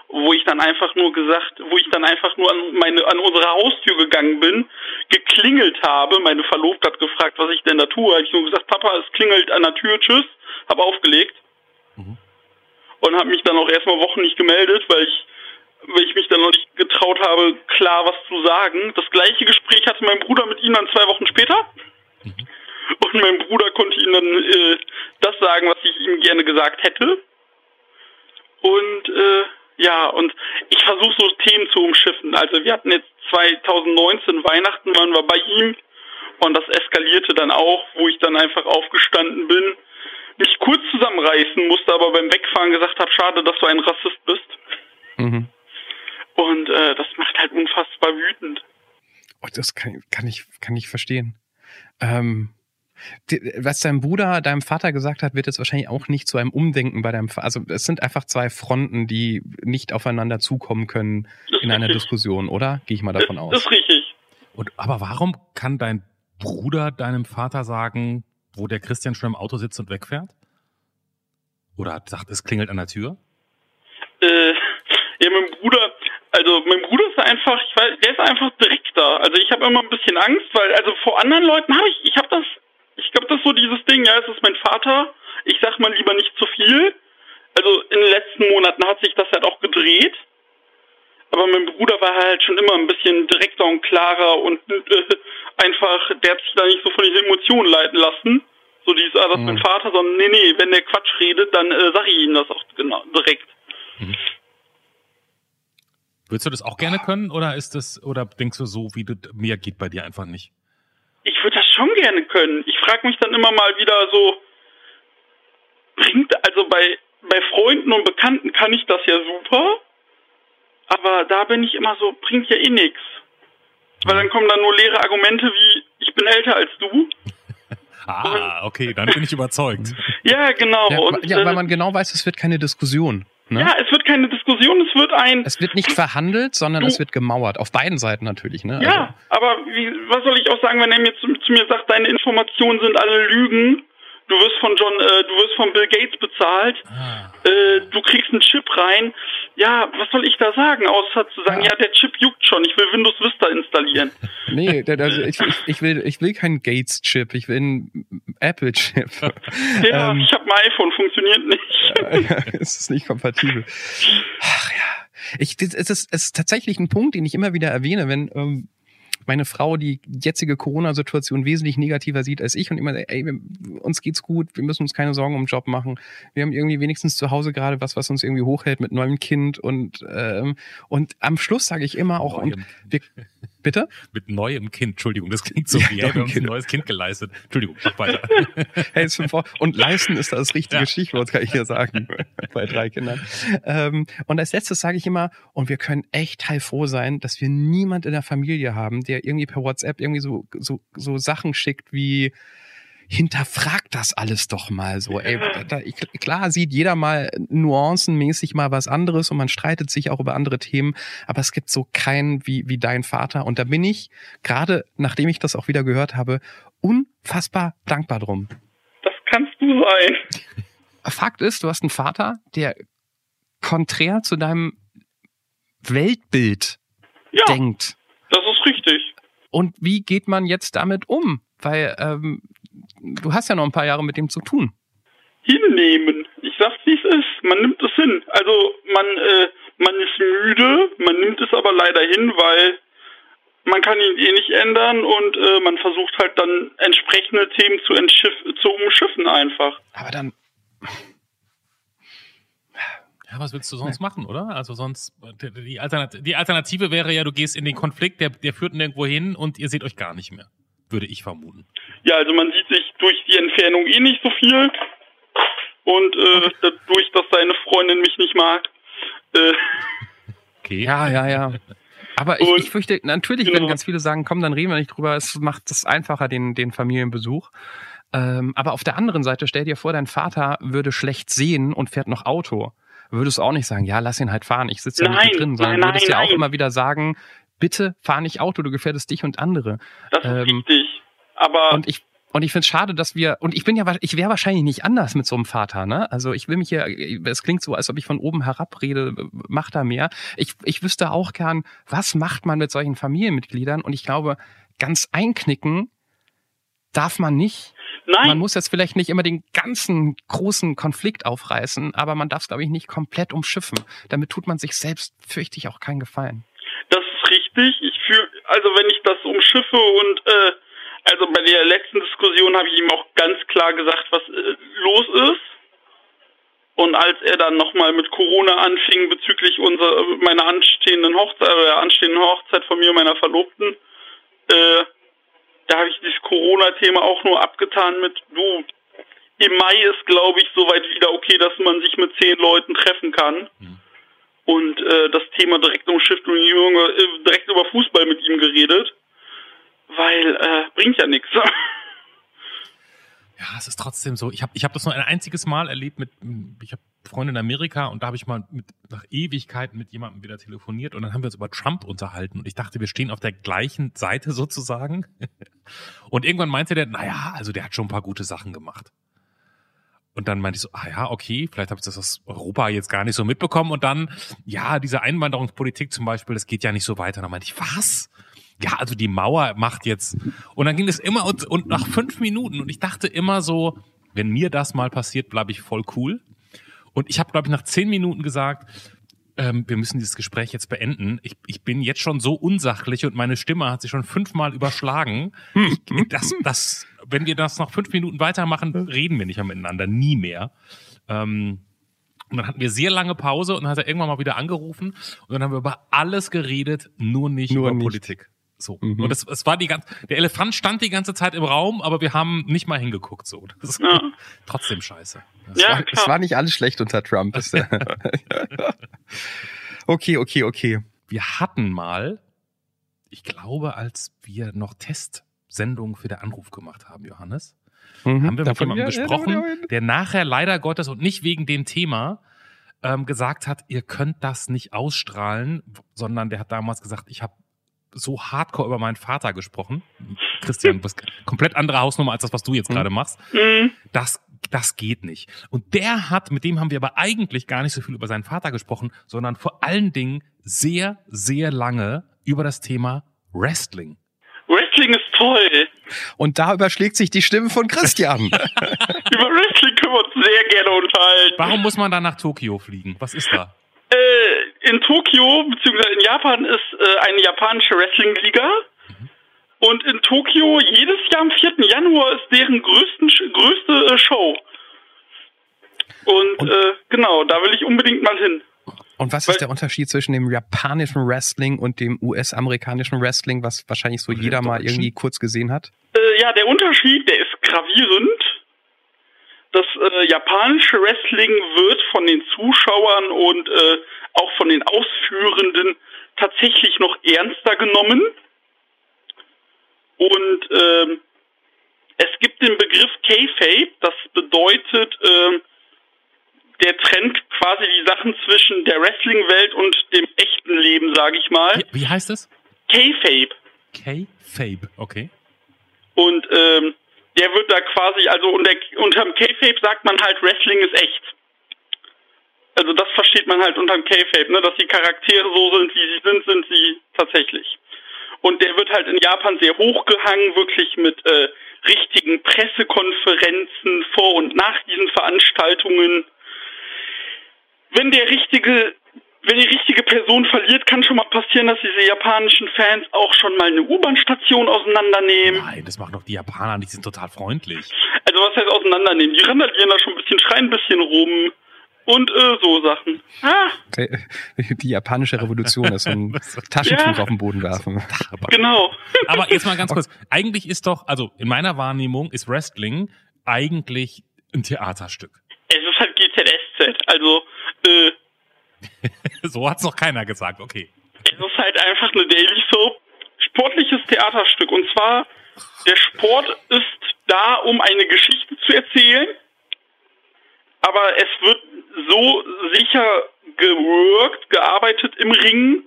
wo ich dann einfach nur gesagt, wo ich dann einfach nur an meine, an unsere Haustür gegangen bin, geklingelt habe, meine Verlobte hat gefragt, was ich denn da tue, habe ich nur gesagt, Papa, es klingelt an der Tür, tschüss, habe aufgelegt. Mhm. Und habe mich dann auch erstmal Wochen nicht gemeldet, weil ich weil ich mich dann noch nicht getraut habe, klar was zu sagen. Das gleiche Gespräch hatte mein Bruder mit ihm dann zwei Wochen später. Und mein Bruder konnte ihm dann äh, das sagen, was ich ihm gerne gesagt hätte. Und äh, ja, und ich versuche so Themen zu umschiffen. Also wir hatten jetzt 2019 Weihnachten, waren wir bei ihm und das eskalierte dann auch, wo ich dann einfach aufgestanden bin, mich kurz zusammenreißen musste, aber beim Wegfahren gesagt habe, schade, dass du ein Rassist bist. Mhm. Und äh, das macht halt unfassbar wütend. Oh, das kann, kann ich kann ich verstehen. Ähm, was dein Bruder deinem Vater gesagt hat, wird jetzt wahrscheinlich auch nicht zu einem Umdenken bei deinem Vater. Also es sind einfach zwei Fronten, die nicht aufeinander zukommen können Das in einer richtig. Diskussion, oder? Gehe ich mal davon das, aus. Das ist richtig. Und aber warum kann dein Bruder deinem Vater sagen, wo der Christian schon im Auto sitzt und wegfährt? Oder sagt, es klingelt an der Tür? Äh, ja, mein Bruder, also mein Bruder ist einfach, ich weiß, der ist einfach direkter. Also ich habe immer ein bisschen Angst, weil also vor anderen Leuten habe ich, ich habe das, ich glaube, das ist so dieses Ding, ja, es ist mein Vater. Ich sag mal lieber nicht zu viel. Also in den letzten Monaten hat sich das halt auch gedreht. Aber mein Bruder war halt schon immer ein bisschen direkter und klarer und äh, einfach, der hat sich da nicht so von den Emotionen leiten lassen. So dieses, ah, das ist mein Mhm. Vater, sondern nee, nee, wenn der Quatsch redet, dann äh, sag ich ihm das auch genau direkt. Würdest du das auch gerne können oder ist das oder denkst du so, wie du mir geht bei dir einfach nicht? Ich würde das schon gerne können. Ich frage mich dann immer mal wieder so, bringt, also bei, bei Freunden und Bekannten kann ich das ja super, aber da bin ich immer so, bringt ja eh nix. Weil dann kommen dann nur leere Argumente wie, ich bin älter als du. Ah, okay, dann bin ich überzeugt. Ja, genau. Ja, und, ja, weil äh, man genau weiß, es wird keine Diskussion. Ne? ja, es wird keine Diskussion, es wird ein, Es wird nicht verhandelt, sondern Du- es wird gemauert. Auf beiden Seiten natürlich. Ne? Ja, aber wie, was soll ich auch sagen, wenn er mir zu, zu mir sagt, deine Informationen sind alle Lügen, du wirst von John, äh, du wirst von Bill Gates bezahlt, Ah, äh, du kriegst einen Chip rein. Ja, was soll ich da sagen, außer zu sagen, Ja. ja, der Chip juckt schon, ich will Windows Vista installieren. Also, nee, der, ich, ich, will, ich will keinen Gates-Chip, ich will einen Apple-Chip. Ja, Ähm. ich habe ein iPhone, funktioniert nicht. es ist nicht kompatibel. Ach ja. Ich, das- es, ist, es ist tatsächlich ein Punkt, den ich immer wieder erwähne, wenn ähm, meine Frau die jetzige Corona-Situation wesentlich negativer sieht als ich und immer sagt, ey, wir, uns geht's gut, wir müssen uns keine Sorgen um den Job machen. Wir haben irgendwie wenigstens zu Hause gerade was, was uns irgendwie hochhält mit neuem Kind und ähm, und am Schluss sage ich immer auch und wir, bitte mit neuem Kind, Entschuldigung, das klingt so Ja, wie, hey, wir haben ein neues Kind geleistet. Entschuldigung, mach weiter. Hey, ist fünf Wochen. Und leisten ist das richtige Ja. Stichwort, kann ich hier sagen, bei drei Kindern. Ähm, und als letztes sage ich immer, und wir können echt heilfroh sein, dass wir niemand in der Familie haben, der irgendwie per WhatsApp irgendwie so, so, so Sachen schickt wie, hinterfragt das alles doch mal so. Ey, da, klar sieht jeder mal nuancenmäßig mal was anderes und man streitet sich auch über andere Themen, aber es gibt so keinen wie, wie dein Vater. Und da bin ich, gerade nachdem ich das auch wieder gehört habe, unfassbar dankbar drum. Das kannst du sein. Fakt ist, du hast einen Vater, der konträr zu deinem Weltbild Ja, denkt. das ist richtig. Und wie geht man jetzt damit um? Weil ähm, du hast ja noch ein paar Jahre mit dem zu tun. Hinnehmen. Ich sag's, wie es ist. Man nimmt es hin. Also man, äh, man ist müde, man nimmt es aber leider hin, weil man kann ihn eh nicht ändern und äh, man versucht halt dann entsprechende Themen zu, zu umschiffen einfach. Aber dann. Ja, was willst du sonst machen, oder? Also sonst, die Alternative, die Alternative wäre ja, du gehst in den Konflikt, der, der führt nirgendwo hin und ihr seht euch gar nicht mehr. Würde ich vermuten. Ja, also man sieht sich durch die Entfernung eh nicht so viel. Und äh, dadurch, dass seine Freundin mich nicht mag. Äh, okay. Ja, ja, ja. Aber ich, ich fürchte, natürlich genau. werden ganz viele sagen, komm, dann reden wir nicht drüber, es macht es einfacher, den, den Familienbesuch. Ähm, aber auf der anderen Seite, stell dir vor, dein Vater würde schlecht sehen und fährt noch Auto. Würdest du auch nicht sagen, ja, lass ihn halt fahren, ich sitze ja nein, nicht drin, sondern nein, würdest ja auch immer wieder sagen, bitte fahr nicht Auto, du gefährdest dich und andere. Das ist ähm, richtig. Aber und ich und ich finde es schade, dass wir, und ich bin ja, ich wäre wahrscheinlich nicht anders mit so einem Vater, ne? Also ich will mich hier, es klingt so, als ob ich von oben herab rede, mach da mehr. Ich, ich wüsste auch gern, was macht man mit solchen Familienmitgliedern? Und ich glaube, ganz einknicken darf man nicht. Nein. Man muss jetzt vielleicht nicht immer den ganzen großen Konflikt aufreißen, aber man darf es, glaube ich, nicht komplett umschiffen. Damit tut man sich selbst, fürchte ich, auch keinen Gefallen. Richtig. Ich fühle, also wenn ich das umschiffe und äh, also bei der letzten Diskussion habe ich ihm auch ganz klar gesagt, was äh, los ist. Und als er dann nochmal mit Corona anfing bezüglich unserer meiner anstehenden Hochzeit, äh, anstehenden Hochzeit von mir und meiner Verlobten, äh, da habe ich dieses Corona-Thema auch nur abgetan mit, du, im Mai ist, glaube ich, soweit wieder okay, dass man sich mit zehn Leuten treffen kann. Mhm. Und äh, das Thema direkt umschifft und äh, direkt über Fußball mit ihm geredet weil äh, bringt ja nichts. Ja, es ist trotzdem so. Ich habe ich hab das nur ein einziges Mal erlebt mit, ich habe Freunde in Amerika und da habe ich mal mit, nach Ewigkeiten mit jemandem wieder telefoniert und dann haben wir uns über Trump unterhalten und ich dachte, wir stehen auf der gleichen Seite sozusagen. Und irgendwann meinte der, naja, also der hat schon ein paar gute Sachen gemacht. Und dann meinte ich so, ah ja, okay, vielleicht habe ich das aus Europa jetzt gar nicht so mitbekommen. Und dann, ja, diese Einwanderungspolitik zum Beispiel, das geht ja nicht so weiter. Und dann meinte ich, was? ja, also die Mauer macht jetzt. Und dann ging es immer und, und nach fünf Minuten und ich dachte immer so, wenn mir das mal passiert, bleibe ich voll cool. Und ich habe, glaube ich, nach zehn Minuten gesagt, ähm, wir müssen dieses Gespräch jetzt beenden. Ich, ich bin jetzt schon so unsachlich und meine Stimme hat sich schon fünfmal überschlagen. Ich, das, das, wenn wir das noch fünf Minuten weitermachen, reden wir nicht mehr miteinander, nie mehr. Ähm, und dann hatten wir sehr lange Pause und dann hat er irgendwann mal wieder angerufen und dann haben wir über alles geredet, nur nicht nur über nicht. Politik. So. Mhm. Und es, es war die ganze, der Elefant stand die ganze Zeit im Raum, aber wir haben nicht mal hingeguckt, so. Das ist ja. trotzdem scheiße. Das ja, war, klar. es war nicht alles schlecht unter Trump. okay, okay, okay. Wir hatten mal, ich glaube, als wir noch Testsendungen für den Anruf gemacht haben, Johannes, mhm, haben wir mit jemandem gesprochen, der nachher leider Gottes und nicht wegen dem Thema ähm, gesagt hat, ihr könnt das nicht ausstrahlen, sondern der hat damals gesagt, ich habe so hardcore über meinen Vater gesprochen. Christian, was komplett andere Hausnummer als das, was du jetzt mhm. gerade machst. Mhm. Das, das geht nicht. Und der hat, mit dem haben wir aber eigentlich gar nicht so viel über seinen Vater gesprochen, sondern vor allen Dingen sehr, sehr lange über das Thema Wrestling. Toll. Und da überschlägt sich die Stimme von Christian. über Wrestling können wir uns sehr gerne unterhalten. Warum muss man da nach Tokio fliegen? Was ist da? Äh, in Tokio, beziehungsweise in Japan, ist äh, eine japanische Wrestling-Liga. Mhm. Und in Tokio, jedes Jahr am 4. Januar ist deren größten, größte äh, Show. Und, und äh, genau, da will ich unbedingt mal hin. Und was Weil, ist der Unterschied zwischen dem japanischen Wrestling und dem US-amerikanischen Wrestling, was wahrscheinlich so jeder mal irgendwie kurz gesehen hat? Äh, ja, der Unterschied, der ist gravierend das äh, japanische Wrestling wird von den Zuschauern und äh, auch von den Ausführenden tatsächlich noch ernster genommen. Und ähm, es gibt den Begriff K-Fape, das bedeutet, äh, der trennt quasi die Sachen zwischen der Wrestling-Welt und dem echten Leben, sage ich mal. Wie, wie heißt es? K-Fape. K-Fape, okay. Und ähm, der wird da quasi, also unter, unterm K-Fape sagt man halt, Wrestling ist echt. Also das versteht man halt unterm K-Fape, ne, dass die Charaktere so sind, wie sie sind, sind sie tatsächlich. Und der wird halt in Japan sehr hochgehangen, wirklich mit äh, richtigen Pressekonferenzen vor und nach diesen Veranstaltungen. Wenn der richtige wenn die richtige Person verliert, kann schon mal passieren, dass diese japanischen Fans auch schon mal eine U-Bahn-Station auseinandernehmen. Nein, das machen doch die Japaner, die sind total freundlich. Also was heißt auseinandernehmen? Die randalieren da schon ein bisschen, schreien ein bisschen rum und äh, so Sachen. Ah, Die japanische Revolution ist so ein Taschentuch Ja. auf den Boden werfen. genau. Aber jetzt mal ganz kurz. Eigentlich ist doch, also in meiner Wahrnehmung ist Wrestling eigentlich ein Theaterstück. Es ist halt GZSZ, also äh, So hat's noch keiner gesagt, okay. es ist halt einfach eine Daily Soap, sportliches Theaterstück. Und zwar, der Sport ist da, um eine Geschichte zu erzählen, aber es wird so sicher geworkt, gearbeitet im Ring,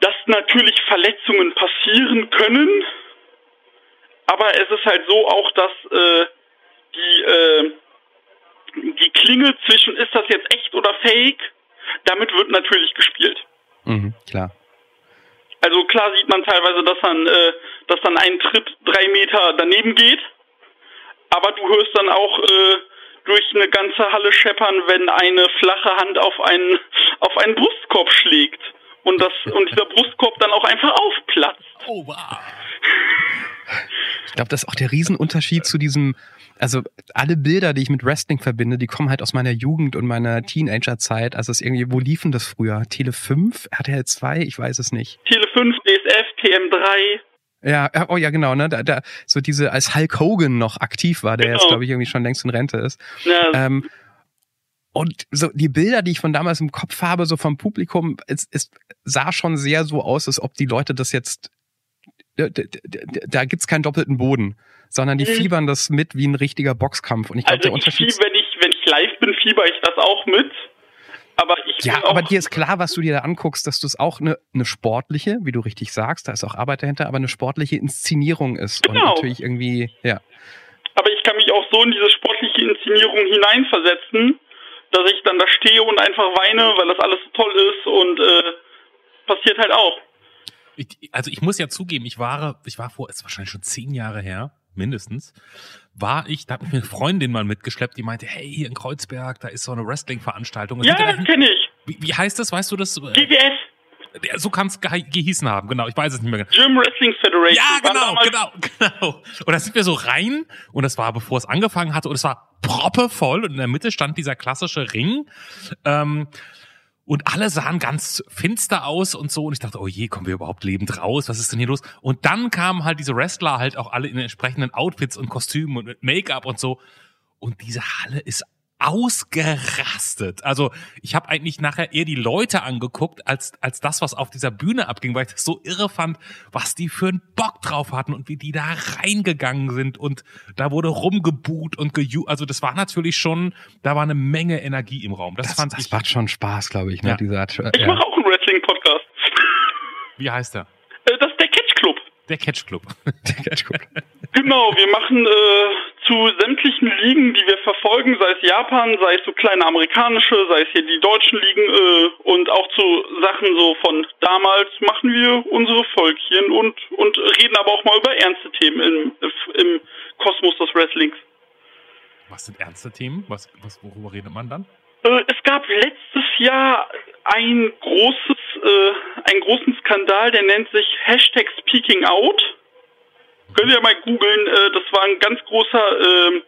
dass natürlich Verletzungen passieren können, aber es ist halt so auch, dass äh, die, äh, die Klinge zwischen ist das jetzt echt oder fake, damit wird natürlich gespielt. Mhm, klar. Also klar sieht man teilweise, dass dann, äh, dass dann ein Tritt drei Meter daneben geht, aber du hörst dann auch äh, durch eine ganze Halle scheppern, wenn eine flache Hand auf einen auf einen Brustkorb schlägt und das und dieser Brustkorb dann auch einfach aufplatzt. Oh, wow. Ich glaube, das ist auch der Riesenunterschied zu diesem, also alle Bilder, die ich mit Wrestling verbinde, die kommen halt aus meiner Jugend und meiner Teenagerzeit. Also es ist irgendwie, wo liefen das früher? Tele 5? RTL 2? Ich weiß es nicht. Tele 5, DSF, TM3. Ja, ja, oh ja, genau, ne? Da, da, so diese, als Hulk Hogan noch aktiv war, der Genau. jetzt, glaube ich, irgendwie schon längst in Rente ist. Ja, Ähm, und so die Bilder, die ich von damals im Kopf habe, so vom Publikum, es, es sah schon sehr so aus, als ob die Leute das jetzt, da, da gibt's keinen doppelten Boden, sondern die Mhm. fiebern das mit wie ein richtiger Boxkampf. Und ich glaube, also der ich Unterschied. fieb, wenn ich wenn ich live bin, fieber ich das auch mit. Aber ich Ja, aber dir ist klar, was du dir da anguckst, dass das auch eine, eine sportliche, wie du richtig sagst, da ist auch Arbeit dahinter, aber eine sportliche Inszenierung ist. Und Genau. natürlich irgendwie, ja. aber ich kann mich auch so in diese sportliche Inszenierung hineinversetzen, dass ich dann da stehe und einfach weine, weil das alles so toll ist und äh, passiert halt auch. Ich, also ich muss ja zugeben, ich war, ich war vor, ist wahrscheinlich schon zehn Jahre her, mindestens, war ich, da hat mich eine Freundin mal mitgeschleppt, die meinte, hey, hier in Kreuzberg, da ist so eine Wrestling-Veranstaltung. Ja, das kenne ich. Wie, wie heißt das, weißt du das? GWS, So kann es gehießen haben, genau, ich weiß es nicht mehr genau. Gym Wrestling Federation. Ja, genau, genau, genau. Und da sind wir so rein und das war, bevor es angefangen hatte und es war proppevoll und in der Mitte stand dieser klassische Ring. Ähm, und alle sahen ganz finster aus und so. Und ich dachte, oh je, kommen wir überhaupt lebend raus? Was ist denn hier los? Und dann kamen halt diese Wrestler halt auch alle in entsprechenden Outfits und Kostümen und Make-up und so. Und diese Halle ist ausgerastet. Also ich habe eigentlich nachher eher die Leute angeguckt, als, als das, was auf dieser Bühne abging, weil ich das so irre fand, was die für einen Bock drauf hatten und wie die da reingegangen sind und da wurde rumgebuht und geju. Also das war natürlich schon, da war eine Menge Energie im Raum. Das, Das, fand das ich. macht schon Spaß, glaube ich, ne? Ja. Dieser, Ich ja. mache auch einen Wrestling-Podcast. Wie heißt der? Äh, das ist der Catch Club. Der Catch Club. Genau, wir machen äh, zu sämtlichen Ligen, die wir verfolgen, sei es Japan, sei es so kleine amerikanische, sei es hier die deutschen Ligen äh, und auch zu Sachen so von damals machen wir unsere Völkchen und und reden aber auch mal über ernste Themen im, im Kosmos des Wrestlings. Was sind ernste Themen? Was, was, worüber redet man dann? Äh, es gab letztes Jahr ein großes, äh, einen großen Skandal, der nennt sich Hashtag Speaking Out. Könnt ihr mal googeln, äh, das war ein ganz großer, ähm,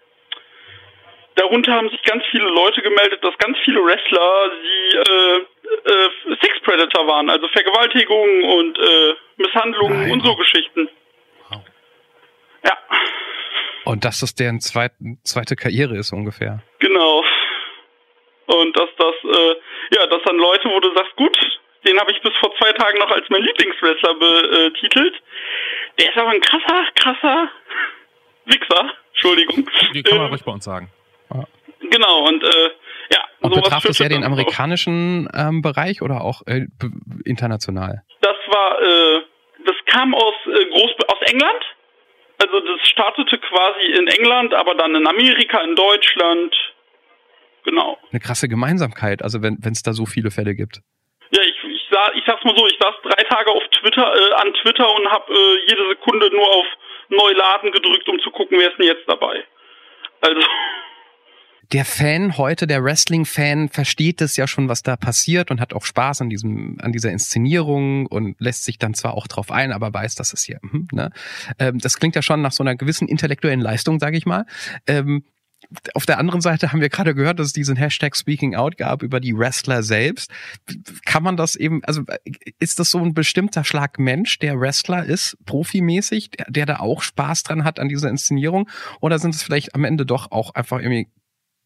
darunter haben sich ganz viele Leute gemeldet, dass ganz viele Wrestler sie äh, äh, Sex Predator waren, also Vergewaltigungen und äh, Misshandlungen Nein. und so Geschichten. Wow. Ja, Und dass das deren zweiten, zweite Karriere ist ungefähr. Genau. Und dass das, äh, ja, dass dann Leute, wo du sagst, gut, den habe ich bis vor zwei Tagen noch als mein Lieblingswrestler betitelt. Der ist aber ein krasser, krasser Wichser. Entschuldigung. Die kann man Ähm, ruhig bei uns sagen. genau, und äh, ja, Und sowas betraf das eher den amerikanischen ähm, Bereich oder auch äh, international? Das war, äh, das kam aus äh, Groß aus England. Also das startete quasi in England, aber dann in Amerika, in Deutschland. Genau. Eine krasse Gemeinsamkeit, also wenn es da so viele Fälle gibt. Ja, ich, ich, sah, ich sag's mal so, ich saß drei Tage auf Twitter, äh, an Twitter und habe äh, jede Sekunde nur auf Neuladen gedrückt, um zu gucken, wer ist denn jetzt dabei. Also, der Fan heute, der Wrestling-Fan, versteht es ja schon, was da passiert und hat auch Spaß an diesem, an dieser Inszenierung und lässt sich dann zwar auch drauf ein, aber weiß, dass es hier, hm, ne? Ähm, das klingt ja schon nach so einer gewissen intellektuellen Leistung, sage ich mal. Ähm, auf der anderen Seite haben wir gerade gehört, dass es diesen Hashtag Speaking Out gab über die Wrestler selbst. Kann man das eben, also ist das so ein bestimmter Schlag Mensch, der Wrestler ist, profimäßig, der, der da auch Spaß dran hat an dieser Inszenierung? Oder sind es vielleicht am Ende doch auch einfach irgendwie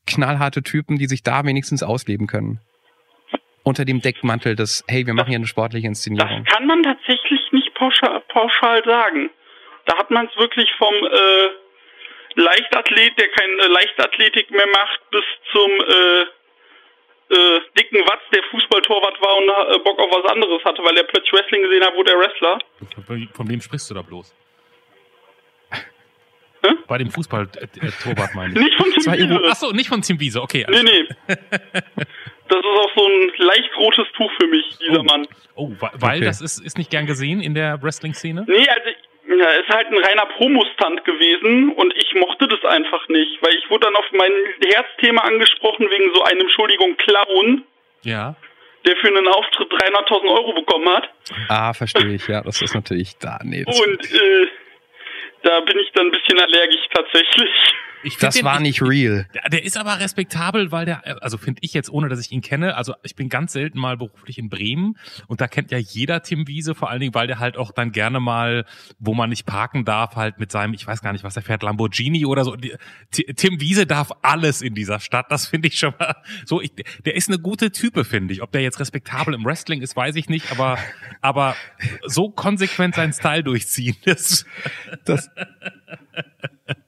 knallharte Typen, die sich da wenigstens ausleben können? Unter dem Deckmantel des, hey, wir machen hier eine sportliche Inszenierung. Das kann man tatsächlich nicht pauschal, pauschal sagen. Da hat man es wirklich vom äh, Leichtathlet, der keine Leichtathletik mehr macht, bis zum äh, äh, dicken Watz, der Fußballtorwart war und äh, Bock auf was anderes hatte, weil er plötzlich Wrestling gesehen hat, wurde er Wrestler. Von wem sprichst du da bloß? Hä? Bei dem Fußballtorwart meine ich. Nicht von Tim Wiese. Achso, nicht von Tim Wiese, okay. Nee, nee. Das ist auch so ein leicht rotes Tuch für mich, dieser Oh. Mann. Oh, weil Okay. das ist, ist nicht gern gesehen in der Wrestling-Szene? Nee, also ja, ist halt ein reiner Promostand gewesen und ich mochte das einfach nicht, weil ich wurde dann auf mein Herzthema angesprochen wegen so einem, Entschuldigung, Clown, Ja. der für einen Auftritt 300.000 Euro bekommen hat. Ah, verstehe ich, ja, das ist natürlich da. Nee, das, Und äh, da bin ich dann ein bisschen allergisch tatsächlich. Ich das den- war nicht real. Der, der ist aber respektabel, weil der, also finde ich jetzt, ohne dass ich ihn kenne, also ich bin ganz selten mal beruflich in Bremen und da kennt ja jeder Tim Wiese, vor allen Dingen, weil der halt auch dann gerne mal, wo man nicht parken darf, halt mit seinem, ich weiß gar nicht, was er fährt, Lamborghini oder so. Tim Wiese darf alles in dieser Stadt, das finde ich schon mal so. Ich, der ist eine gute Type, finde ich. Ob der jetzt respektabel im Wrestling ist, weiß ich nicht, aber, aber so konsequent seinen Style durchziehen, das, Das,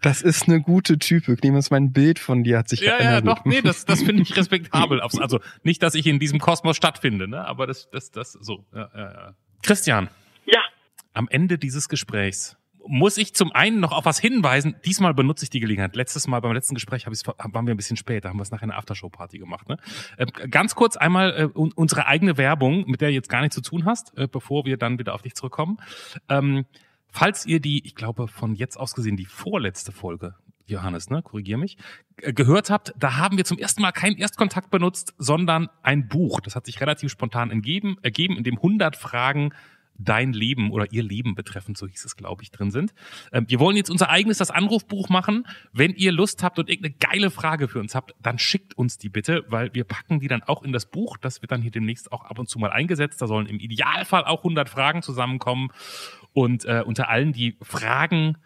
das ist eine gute Type. Clemens, mein Bild von dir hat sich Ja, ja, verändert. doch, nee, das, das finde ich respektabel. Aufs- Also nicht, dass ich in diesem Kosmos stattfinde, ne? Aber das, das, das, so. Ja, ja, ja. Christian, Ja, am Ende dieses Gesprächs muss ich zum einen noch auf was hinweisen. Diesmal benutze ich die Gelegenheit. Letztes Mal beim letzten Gespräch hab waren wir ein bisschen spät. Da haben wir es nachher eine Aftershow-Party gemacht. Ne? Ähm, ganz kurz einmal äh, un- unsere eigene Werbung, mit der du jetzt gar nichts zu tun hast, äh, bevor wir dann wieder auf dich zurückkommen. Ähm, falls ihr die, ich glaube von jetzt aus gesehen die vorletzte Folge, Johannes, ne, korrigier mich, äh, gehört habt, da haben wir zum ersten Mal keinen Erstkontakt benutzt, sondern ein Buch. Das hat sich relativ spontan entgeben, ergeben, in dem 100 Fragen dein Leben oder ihr Leben betreffend, so hieß es, glaube ich, drin sind. Ähm, wir wollen jetzt unser eigenes, das Anrufbuch machen. Wenn ihr Lust habt und irgendeine geile Frage für uns habt, dann schickt uns die bitte, weil wir packen die dann auch in das Buch. Das wird dann hier demnächst auch ab und zu mal eingesetzt. Da sollen im Idealfall auch 100 Fragen zusammenkommen. Und äh, unter allen, die Fragen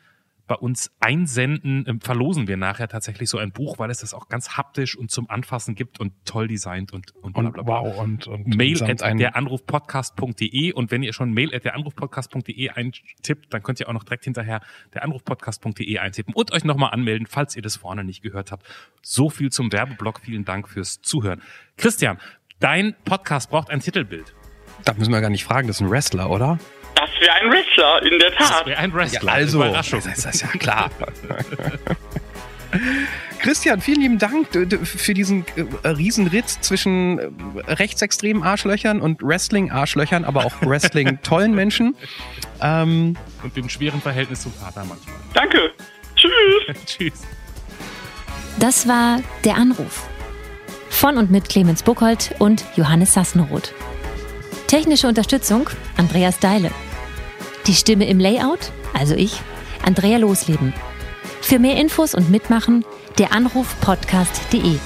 bei uns einsenden, ähm, verlosen wir nachher tatsächlich so ein Buch, weil es das auch ganz haptisch und zum Anfassen gibt und toll designt und, und bla Und bla bla. wow, und, und Mail at deranrufpodcast.de und wenn ihr schon Mail at deranrufpodcast.de eintippt, dann könnt ihr auch noch direkt hinterher deranrufpodcast.de eintippen und euch nochmal anmelden, falls ihr das vorne nicht gehört habt. So viel zum Werbeblock. Vielen Dank fürs Zuhören. Christian, dein Podcast braucht ein Titelbild. Da müssen wir gar nicht fragen, das ist ein Wrestler, oder? Das wäre ein Wrestler, in der Das Tat. wäre ein Wrestler. also, Überraschung. das ist ja klar. Christian, vielen lieben Dank für diesen äh, Riesenritt zwischen äh, rechtsextremen Arschlöchern und Wrestling-Arschlöchern, aber auch Wrestling-tollen Menschen. Ähm, Und dem schweren Verhältnis zum Vater manchmal. Danke. Tschüss. Tschüss. Das war Der Anruf. Von und mit Clemens Buchholz und Johannes Sassenroth. Technische Unterstützung Andreas Deile. Die Stimme im Layout, also ich, Andrea Losleben. Für mehr Infos und Mitmachen der Anruf podcast.de.